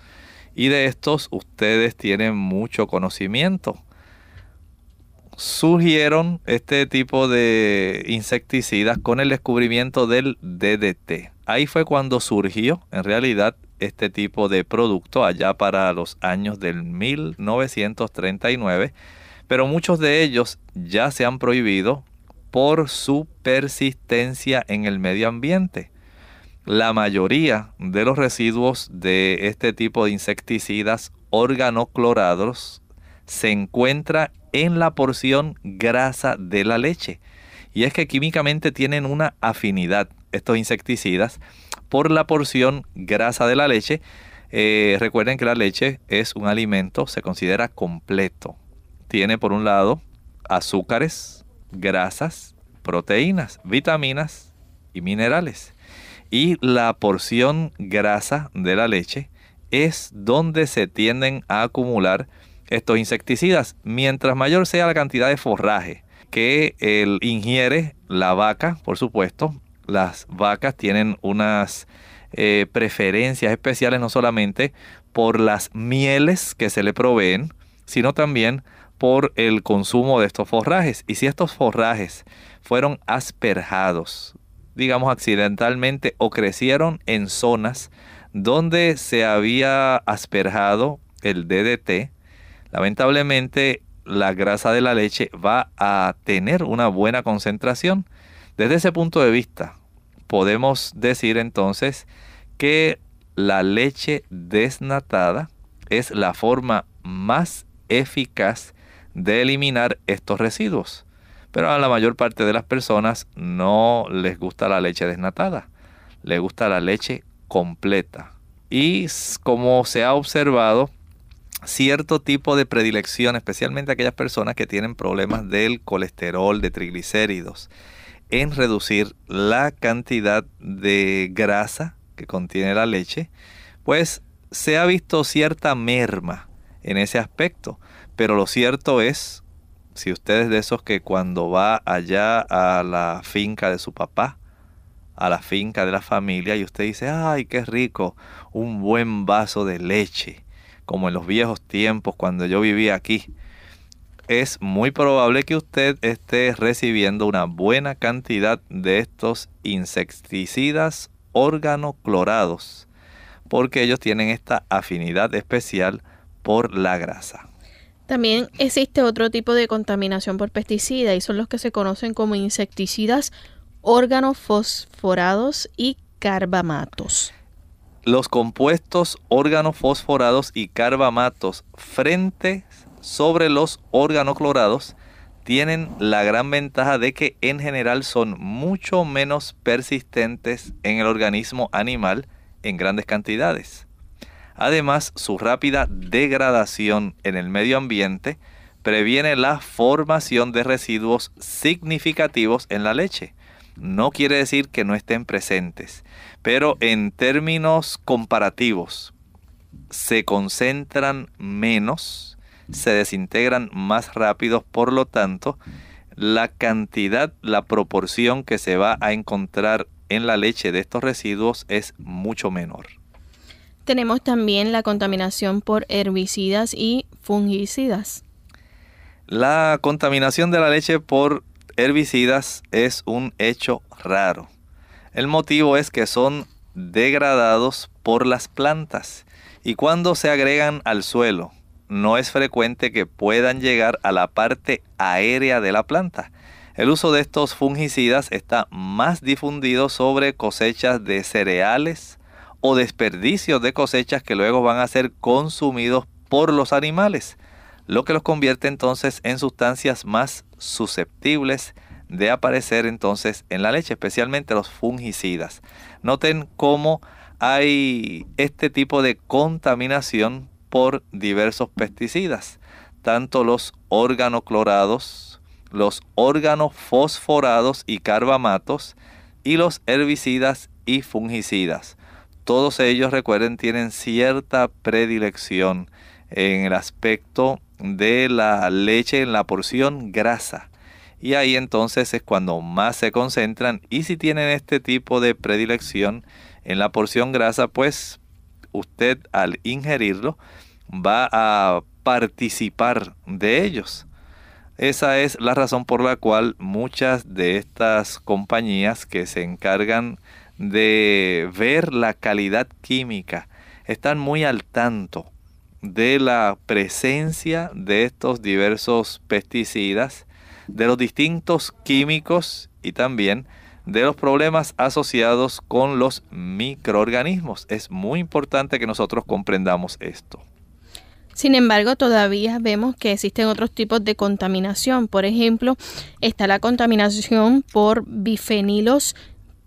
Y de estos ustedes tienen mucho conocimiento. Surgieron este tipo de insecticidas con el descubrimiento del DDT. Ahí fue cuando surgió en realidad este tipo de producto allá para los años del 1939, pero muchos de ellos ya se han prohibido por su persistencia en el medio ambiente la mayoría de los residuos de este tipo de insecticidas organoclorados se encuentra en la porción grasa de la leche. Y es que químicamente tienen una afinidad estos insecticidas por la porción grasa de la leche, Eh, recuerden que la leche es un alimento, se considera completo. Tiene por un lado azúcares, grasas, proteínas, vitaminas y minerales. Y la porción grasa de la leche es donde se tienden a acumular estos insecticidas. Mientras mayor sea la cantidad de forraje que ingiere la vaca, por supuesto, las vacas tienen unas eh, preferencias especiales no solamente por las mieles que se le proveen, sino también por el consumo de estos forrajes. Y si estos forrajes fueron asperjados, digamos accidentalmente, o crecieron en zonas donde se había asperjado el DDT, lamentablemente la grasa de la leche va a tener una buena concentración. Desde ese punto de vista, podemos decir entonces que la leche desnatada es la forma más eficaz de eliminar estos residuos. Pero a la mayor parte de las personas no les gusta la leche desnatada, les gusta la leche completa. Y como se ha observado, cierto tipo de predilección, especialmente aquellas personas que tienen problemas del colesterol, de triglicéridos, en reducir la cantidad de grasa que contiene la leche, pues se ha visto cierta merma en ese aspecto. Pero lo cierto es, si usted es de esos que cuando va allá a la finca de su papá, a la finca de la familia, y usted dice, ay, qué rico, un buen vaso de leche, como en los viejos tiempos cuando yo vivía aquí, es muy probable que usted esté recibiendo una buena cantidad de estos insecticidas organoclorados, porque ellos tienen esta afinidad especial por la grasa. También existe otro tipo de contaminación por pesticidas y son los que se conocen como insecticidas organofosforados y carbamatos. Los compuestos organofosforados y carbamatos frente sobre los organoclorados tienen la gran ventaja de que en general son mucho menos persistentes en el organismo animal en grandes cantidades. Además, su rápida degradación en el medio ambiente previene la formación de residuos significativos en la leche. No quiere decir que no estén presentes, pero en términos comparativos, se concentran menos se desintegran más rápido, por lo tanto, la cantidad, la proporción que se va a encontrar en la leche de estos residuos es mucho menor. Tenemos también la contaminación por herbicidas y fungicidas. La contaminación de la leche por herbicidas es un hecho raro. El motivo es que son degradados por las plantas y cuando se agregan al suelo no es frecuente que puedan llegar a la parte aérea de la planta. El uso de estos fungicidas está más difundido sobre cosechas de cereales o desperdicios de cosechas que luego van a ser consumidos por los animales, lo que los convierte entonces en sustancias más susceptibles de aparecer entonces en la leche, especialmente los fungicidas. Noten cómo hay este tipo de contaminación por diversos pesticidas, tanto los organoclorados, los fosforados y carbamatos y los herbicidas y fungicidas. Todos ellos, recuerden, tienen cierta predilección en el aspecto de la leche en la porción grasa. Y ahí entonces es cuando más se concentran. Y si tienen este tipo de predilección en la porción grasa, pues usted al ingerirlo va a participar de ellos. Esa es la razón por la cual muchas de estas compañías que se encargan de ver la calidad química están muy al tanto de la presencia de estos diversos pesticidas, de los distintos químicos y también de los problemas asociados con los microorganismos. Es muy importante que nosotros comprendamos esto. Sin embargo, todavía vemos que existen otros tipos de contaminación. Por ejemplo, está la contaminación por bifenilos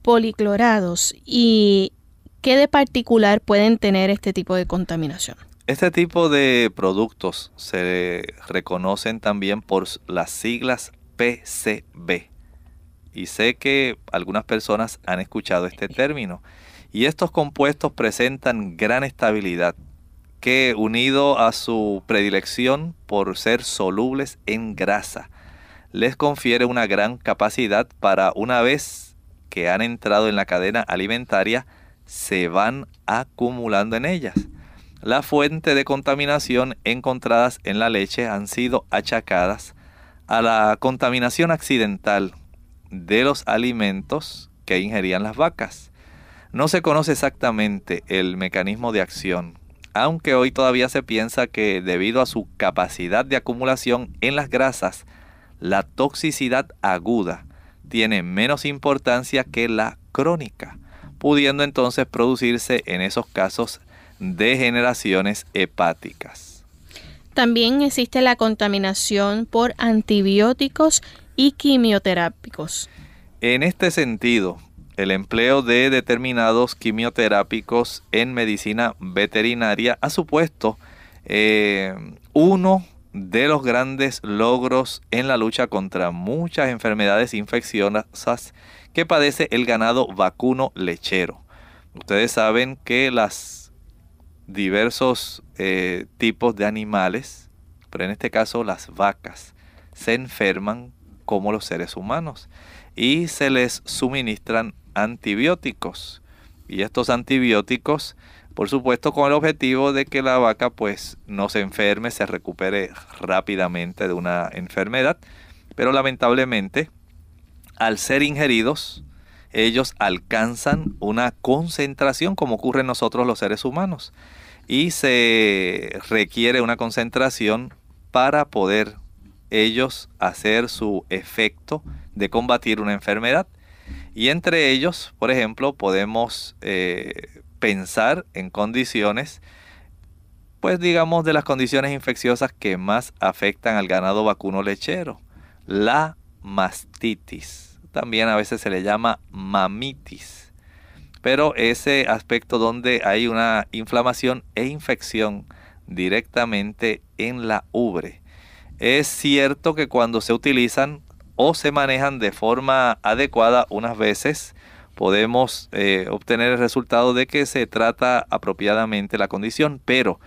policlorados y ¿Qué de particular pueden tener este tipo de contaminación? Este tipo de productos se reconocen también por las siglas PCB. Y sé que algunas personas han escuchado este término. Y estos compuestos presentan gran estabilidad, que unido a su predilección por ser solubles en grasa, les confiere una gran capacidad para una vez que han entrado en la cadena alimentaria, se van acumulando en ellas. La fuente de contaminación encontradas en la leche han sido achacadas a la contaminación accidental de los alimentos que ingerían las vacas. No se conoce exactamente el mecanismo de acción aunque hoy todavía se piensa que debido a su capacidad de acumulación en las grasas, la toxicidad aguda tiene menos importancia que la crónica, pudiendo entonces producirse en esos casos degeneraciones hepáticas. También existe la contaminación por antibióticos y quimioterápicos. En este sentido, el empleo de determinados quimioterápicos en medicina veterinaria ha supuesto eh, uno de los grandes logros en la lucha contra muchas enfermedades infecciosas que padece el ganado vacuno lechero. Ustedes saben que los diversos eh, tipos de animales, pero en este caso las vacas, se enferman como los seres humanos y se les suministran antibióticos. Y estos antibióticos, por supuesto, con el objetivo de que la vaca pues no se enferme, se recupere rápidamente de una enfermedad. Pero lamentablemente, al ser ingeridos, ellos alcanzan una concentración como ocurre en nosotros los seres humanos. Y se requiere una concentración para poder ellos hacer su efecto de combatir una enfermedad. Y entre ellos, por ejemplo, podemos eh, pensar en condiciones, pues digamos, de las condiciones infecciosas que más afectan al ganado vacuno lechero. La mastitis. También a veces se le llama mamitis. Pero ese aspecto donde hay una inflamación e infección directamente en la ubre. Es cierto que cuando se utilizan o se manejan de forma adecuada unas veces, podemos eh, obtener el resultado de que se trata apropiadamente la condición, pero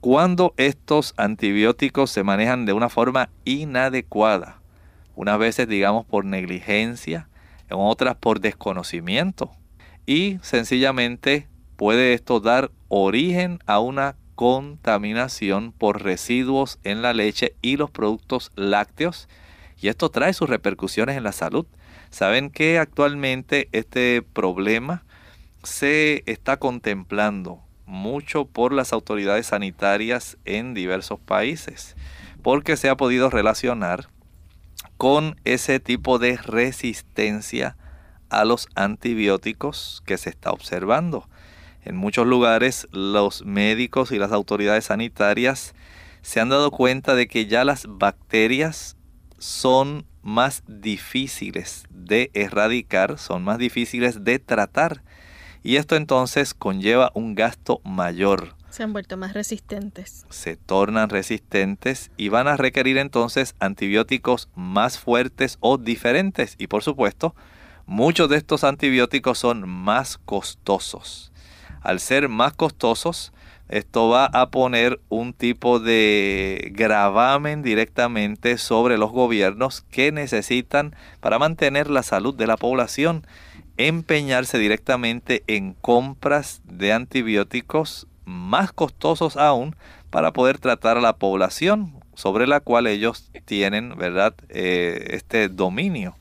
cuando estos antibióticos se manejan de una forma inadecuada, unas veces digamos por negligencia, en otras por desconocimiento, y sencillamente puede esto dar origen a una contaminación por residuos en la leche y los productos lácteos, y esto trae sus repercusiones en la salud. Saben que actualmente este problema se está contemplando mucho por las autoridades sanitarias en diversos países, porque se ha podido relacionar con ese tipo de resistencia a los antibióticos que se está observando. En muchos lugares los médicos y las autoridades sanitarias se han dado cuenta de que ya las bacterias son más difíciles de erradicar, son más difíciles de tratar. Y esto entonces conlleva un gasto mayor. Se han vuelto más resistentes. Se tornan resistentes y van a requerir entonces antibióticos más fuertes o diferentes. Y por supuesto, muchos de estos antibióticos son más costosos. Al ser más costosos, esto va a poner un tipo de gravamen directamente sobre los gobiernos que necesitan para mantener la salud de la población empeñarse directamente en compras de antibióticos más costosos aún para poder tratar a la población sobre la cual ellos tienen verdad eh, este dominio.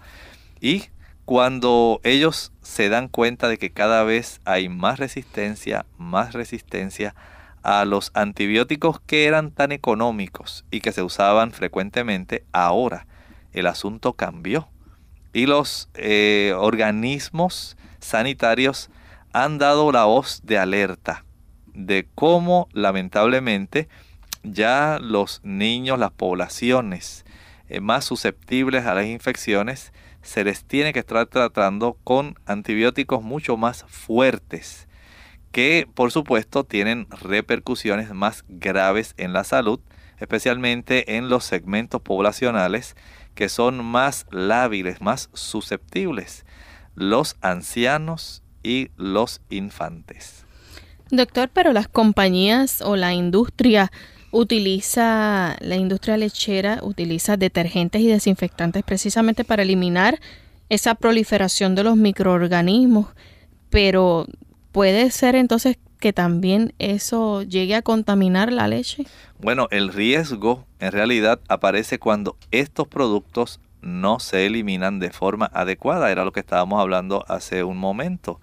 Y cuando ellos se dan cuenta de que cada vez hay más resistencia más resistencia a los antibióticos que eran tan económicos y que se usaban frecuentemente, ahora el asunto cambió. Y los eh, organismos sanitarios han dado la voz de alerta de cómo lamentablemente ya los niños, las poblaciones eh, más susceptibles a las infecciones, se les tiene que estar tratando con antibióticos mucho más fuertes que por supuesto tienen repercusiones más graves en la salud, especialmente en los segmentos poblacionales que son más lábiles, más susceptibles, los ancianos y los infantes. Doctor, pero las compañías o la industria utiliza, la industria lechera utiliza detergentes y desinfectantes precisamente para eliminar esa proliferación de los microorganismos, pero puede ser entonces que también eso llegue a contaminar la leche. Bueno, el riesgo en realidad aparece cuando estos productos no se eliminan de forma adecuada, era lo que estábamos hablando hace un momento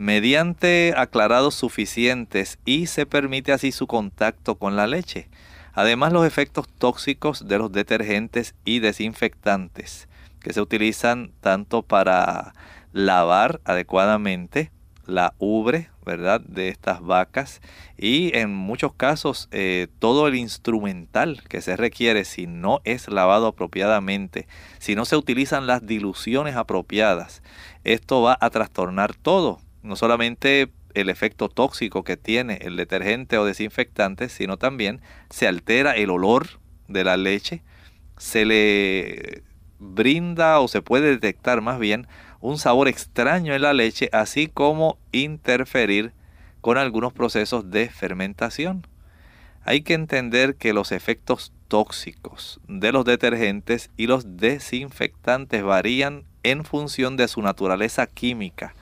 mediante aclarados suficientes y se permite así su contacto con la leche. Además los efectos tóxicos de los detergentes y desinfectantes que se utilizan tanto para lavar adecuadamente la ubre, ¿verdad? De estas vacas y en muchos casos eh, todo el instrumental que se requiere si no es lavado apropiadamente, si no se utilizan las diluciones apropiadas, esto va a trastornar todo no solamente el efecto tóxico que tiene el detergente o desinfectante, sino también se altera el olor de la leche, se le brinda o se puede detectar más bien un sabor extraño en la leche, así como interferir con algunos procesos de fermentación. Hay que entender que los efectos tóxicos de los detergentes y los desinfectantes varían en función de su naturaleza química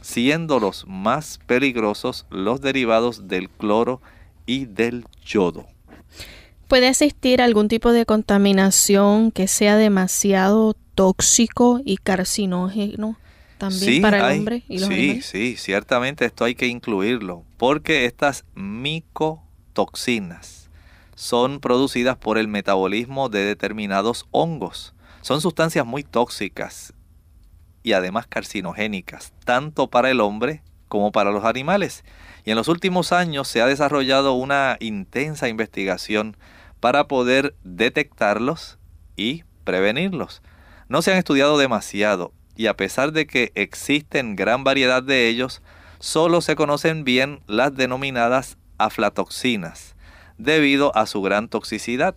siendo los más peligrosos los derivados del cloro y del yodo. ¿Puede existir algún tipo de contaminación que sea demasiado tóxico y carcinógeno también para el hombre y los Sí, sí, ciertamente esto hay que incluirlo, porque estas micotoxinas son producidas por el metabolismo de determinados hongos. Son sustancias muy tóxicas y además carcinogénicas, tanto para el hombre como para los animales. Y en los últimos años se ha desarrollado una intensa investigación para poder detectarlos y prevenirlos. No se han estudiado demasiado y a pesar de que existen gran variedad de ellos, solo se conocen bien las denominadas aflatoxinas, debido a su gran toxicidad.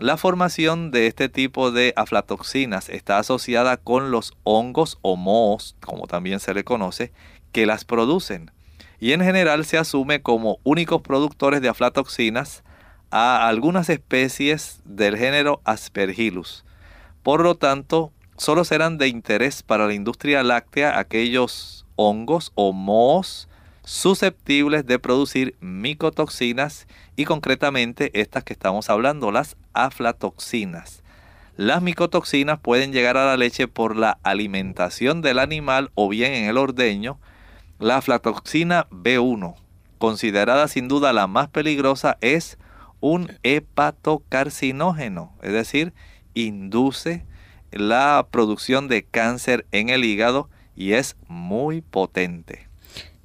La formación de este tipo de aflatoxinas está asociada con los hongos o mohos, como también se le conoce, que las producen. Y en general se asume como únicos productores de aflatoxinas a algunas especies del género Aspergillus. Por lo tanto, solo serán de interés para la industria láctea aquellos hongos o mohos susceptibles de producir micotoxinas y concretamente estas que estamos hablando, las aflatoxinas. Las micotoxinas pueden llegar a la leche por la alimentación del animal o bien en el ordeño. La aflatoxina B1, considerada sin duda la más peligrosa, es un hepatocarcinógeno, es decir, induce la producción de cáncer en el hígado y es muy potente.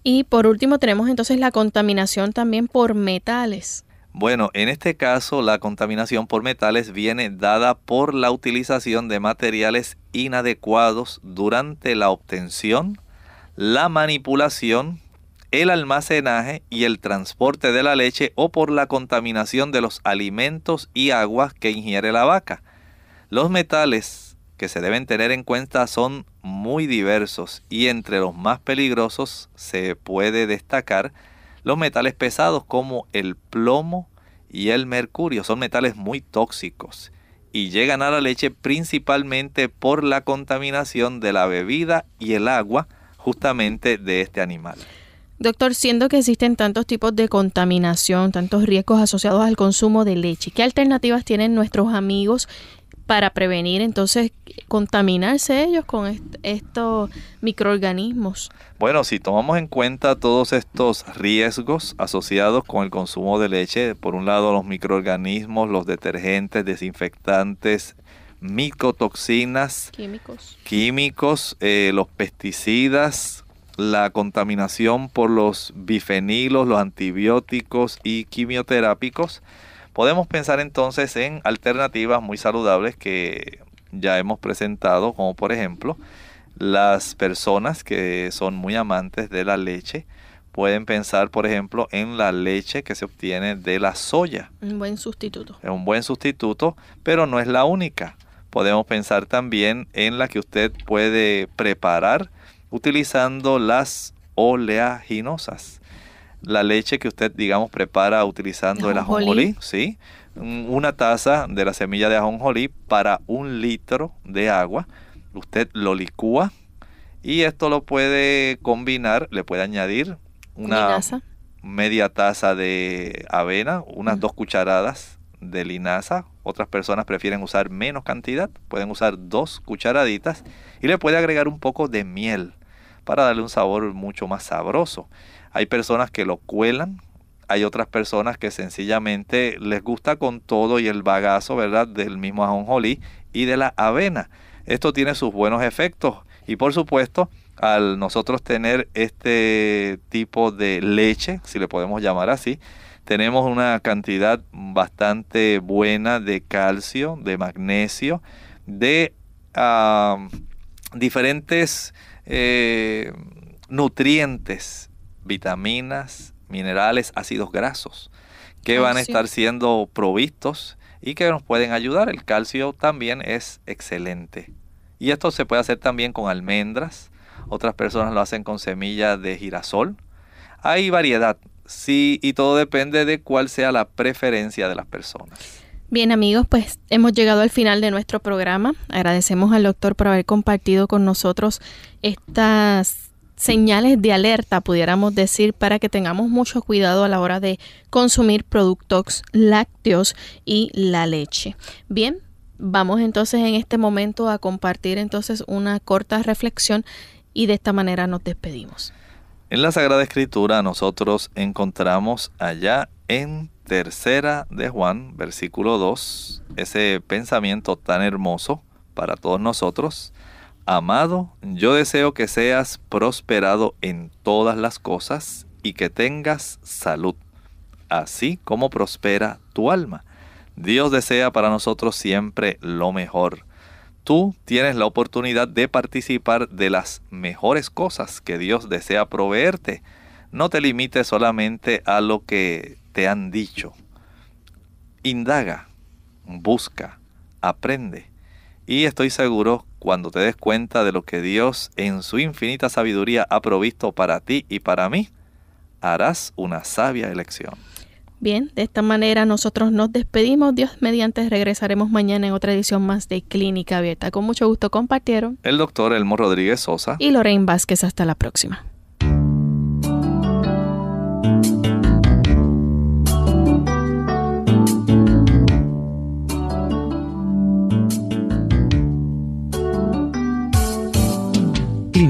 Y por último tenemos entonces la contaminación también por metales. Bueno, en este caso la contaminación por metales viene dada por la utilización de materiales inadecuados durante la obtención, la manipulación, el almacenaje y el transporte de la leche o por la contaminación de los alimentos y aguas que ingiere la vaca. Los metales que se deben tener en cuenta son muy diversos y entre los más peligrosos se puede destacar los metales pesados como el plomo y el mercurio. Son metales muy tóxicos y llegan a la leche principalmente por la contaminación de la bebida y el agua justamente de este animal. Doctor, siendo que existen tantos tipos de contaminación, tantos riesgos asociados al consumo de leche, ¿qué alternativas tienen nuestros amigos para prevenir entonces contaminarse ellos con estos microorganismos. Bueno, si tomamos en cuenta todos estos riesgos asociados con el consumo de leche, por un lado los microorganismos, los detergentes, desinfectantes, micotoxinas, químicos, químicos eh, los pesticidas, la contaminación por los bifenilos, los antibióticos y quimioterápicos, Podemos pensar entonces en alternativas muy saludables que ya hemos presentado, como por ejemplo las personas que son muy amantes de la leche pueden pensar, por ejemplo, en la leche que se obtiene de la soya. Un buen sustituto. Es un buen sustituto, pero no es la única. Podemos pensar también en la que usted puede preparar utilizando las oleaginosas. La leche que usted, digamos, prepara utilizando el ajonjolí, ¿sí? Una taza de la semilla de ajonjolí para un litro de agua. Usted lo licúa y esto lo puede combinar, le puede añadir una media taza de avena, unas dos cucharadas de linaza. Otras personas prefieren usar menos cantidad, pueden usar dos cucharaditas y le puede agregar un poco de miel para darle un sabor mucho más sabroso. Hay personas que lo cuelan, hay otras personas que sencillamente les gusta con todo y el bagazo, ¿verdad? Del mismo ajonjolí y de la avena. Esto tiene sus buenos efectos y por supuesto, al nosotros tener este tipo de leche, si le podemos llamar así, tenemos una cantidad bastante buena de calcio, de magnesio, de diferentes eh, nutrientes, vitaminas, minerales, ácidos grasos, que van a estar siendo provistos y que nos pueden ayudar. El calcio también es excelente. Y esto se puede hacer también con almendras. Otras personas lo hacen con semillas de girasol. Hay variedad, sí, y todo depende de cuál sea la preferencia de las personas. Bien amigos, pues hemos llegado al final de nuestro programa. Agradecemos al doctor por haber compartido con nosotros estas señales de alerta, pudiéramos decir, para que tengamos mucho cuidado a la hora de consumir productos lácteos y la leche. Bien, vamos entonces en este momento a compartir entonces una corta reflexión y de esta manera nos despedimos. En la Sagrada Escritura nosotros encontramos allá en Tercera de Juan, versículo 2, ese pensamiento tan hermoso para todos nosotros. Amado, yo deseo que seas prosperado en todas las cosas y que tengas salud, así como prospera tu alma. Dios desea para nosotros siempre lo mejor. Tú tienes la oportunidad de participar de las mejores cosas que Dios desea proveerte. No te limites solamente a lo que te han dicho. Indaga, busca, aprende. Y estoy seguro, cuando te des cuenta de lo que Dios en su infinita sabiduría ha provisto para ti y para mí, harás una sabia elección. Bien, de esta manera nosotros nos despedimos. Dios mediante regresaremos mañana en otra edición más de Clínica Abierta. Con mucho gusto compartieron el doctor Elmo Rodríguez Sosa y Lorraine Vázquez. Hasta la próxima.